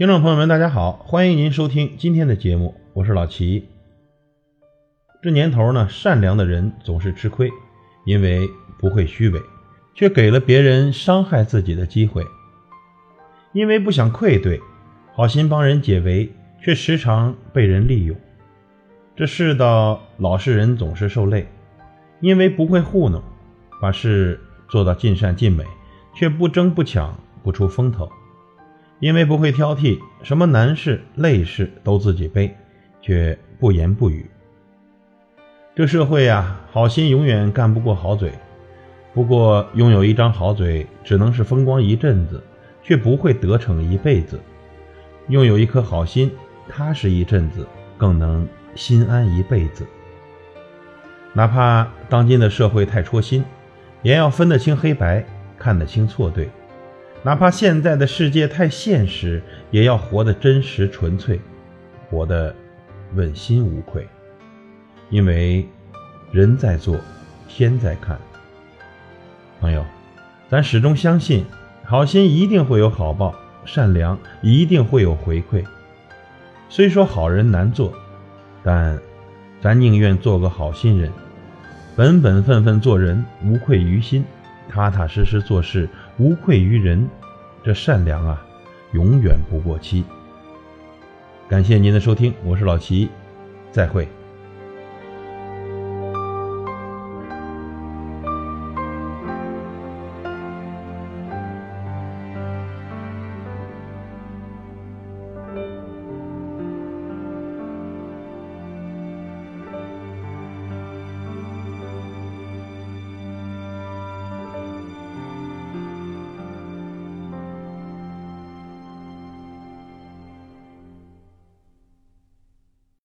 听众朋友们，大家好，欢迎您收听今天的节目，我是老齐。这年头呢，善良的人总是吃亏，因为不会虚伪，却给了别人伤害自己的机会；因为不想愧对，好心帮人解围，却时常被人利用。这世道，老实人总是受累，因为不会糊弄，把事做到尽善尽美，却不争不抢，不出风头。因为不会挑剔，什么难事累事都自己背，却不言不语。这社会呀，好心永远干不过好嘴。不过，拥有一张好嘴，只能是风光一阵子，却不会得逞一辈子。拥有一颗好心，踏实一阵子，更能心安一辈子。哪怕当今的社会太戳心，也要分得清黑白，看得清错对。哪怕现在的世界太现实，也要活得真实纯粹，活得问心无愧。因为人在做，天在看。朋友，咱始终相信，好心一定会有好报，善良一定会有回馈。虽说好人难做，但咱宁愿做个好心人，本本分分做人，无愧于心。踏踏实实做事，无愧于人，这善良啊，永远不过期。感谢您的收听，我是老齐，再会。